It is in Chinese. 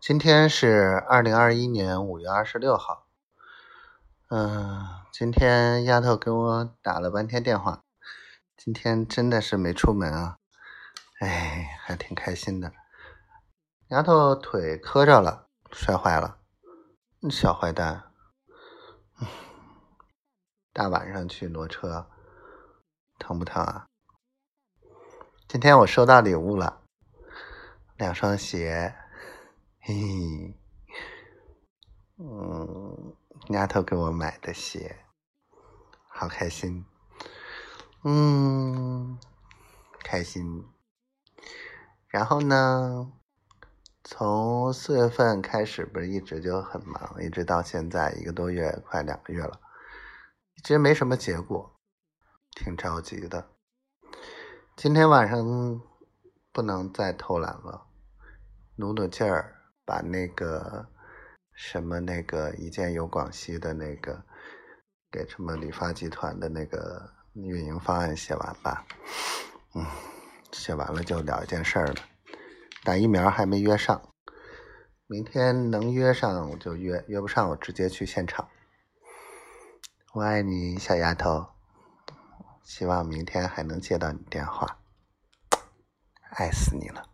今天是二零二一年五月二十六号。嗯，今天丫头给我打了半天电话，今天真的是没出门啊，哎，还挺开心的。丫头腿磕着了，摔坏了，小坏蛋。大晚上去挪车，疼不疼啊？今天我收到礼物了，两双鞋。嘿，嗯，丫头给我买的鞋，好开心，嗯，开心。然后呢，从四月份开始，不是一直就很忙，一直到现在一个多月，快两个月了，一直没什么结果，挺着急的。今天晚上不能再偷懒了，努努劲儿。把那个什么那个一件有广西的那个给什么理发集团的那个运营方案写完吧，嗯，写完了就聊一件事儿了。打疫苗还没约上，明天能约上我就约，约不上我直接去现场。我爱你，小丫头，希望明天还能接到你电话，爱死你了。